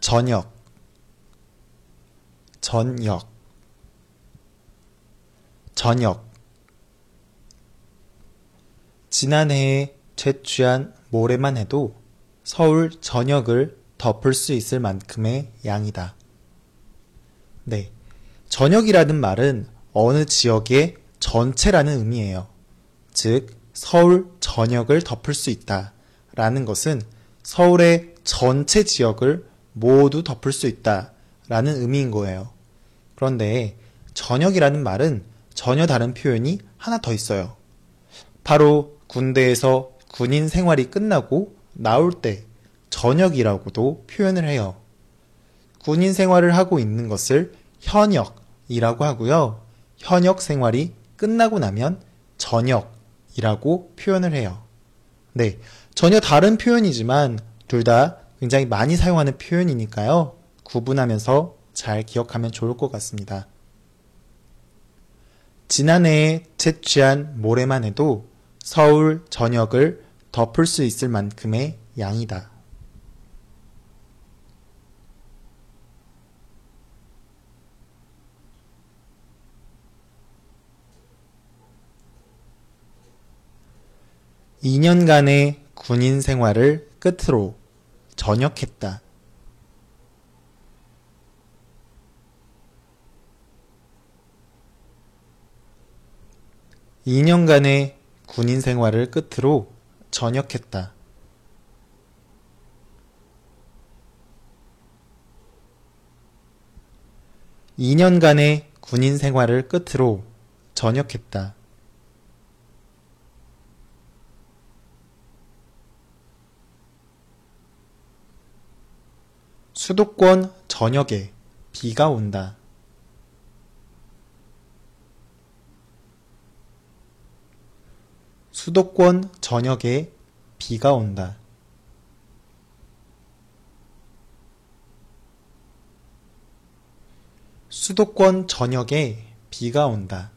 저녁, 저녁, 저녁. 지난해에 채취한 모래만 해도 서울 전역을 덮을 수 있을 만큼의 양이다. 네. 전역이라는 말은 어느 지역의 전체라는 의미예요. 즉, 서울 전역을 덮을 수 있다. 라는 것은 서울의 전체 지역을 모두 덮을 수 있다. 라는 의미인 거예요. 그런데 전역이라는 말은 전혀 다른 표현이 하나 더 있어요. 바로 군대에서 군인 생활이 끝나고 나올 때 전역이라고도 표현을 해요. 군인 생활을 하고 있는 것을 현역이라고 하고요. 현역 생활이 끝나고 나면 전역이라고 표현을 해요. 네. 전혀 다른 표현이지만 둘 다 굉장히 많이 사용하는 표현이니까요. 구분하면서 잘 기억하면 좋을 것 같습니다. 지난해에 채취한 모래만 해도 서울 전역을 덮을 수 있을 만큼의 양이다. (2년간의) 군인 생활을 끝으로 전역했다. 2년간의 군인 생활을 끝으로 전역했다. (2년간의) 군인 생활을 끝으로 전역했다. 수도권 전역에 비가 온다. 수도권 전역에 비가 온다. 수도권 전역에 비가 온다.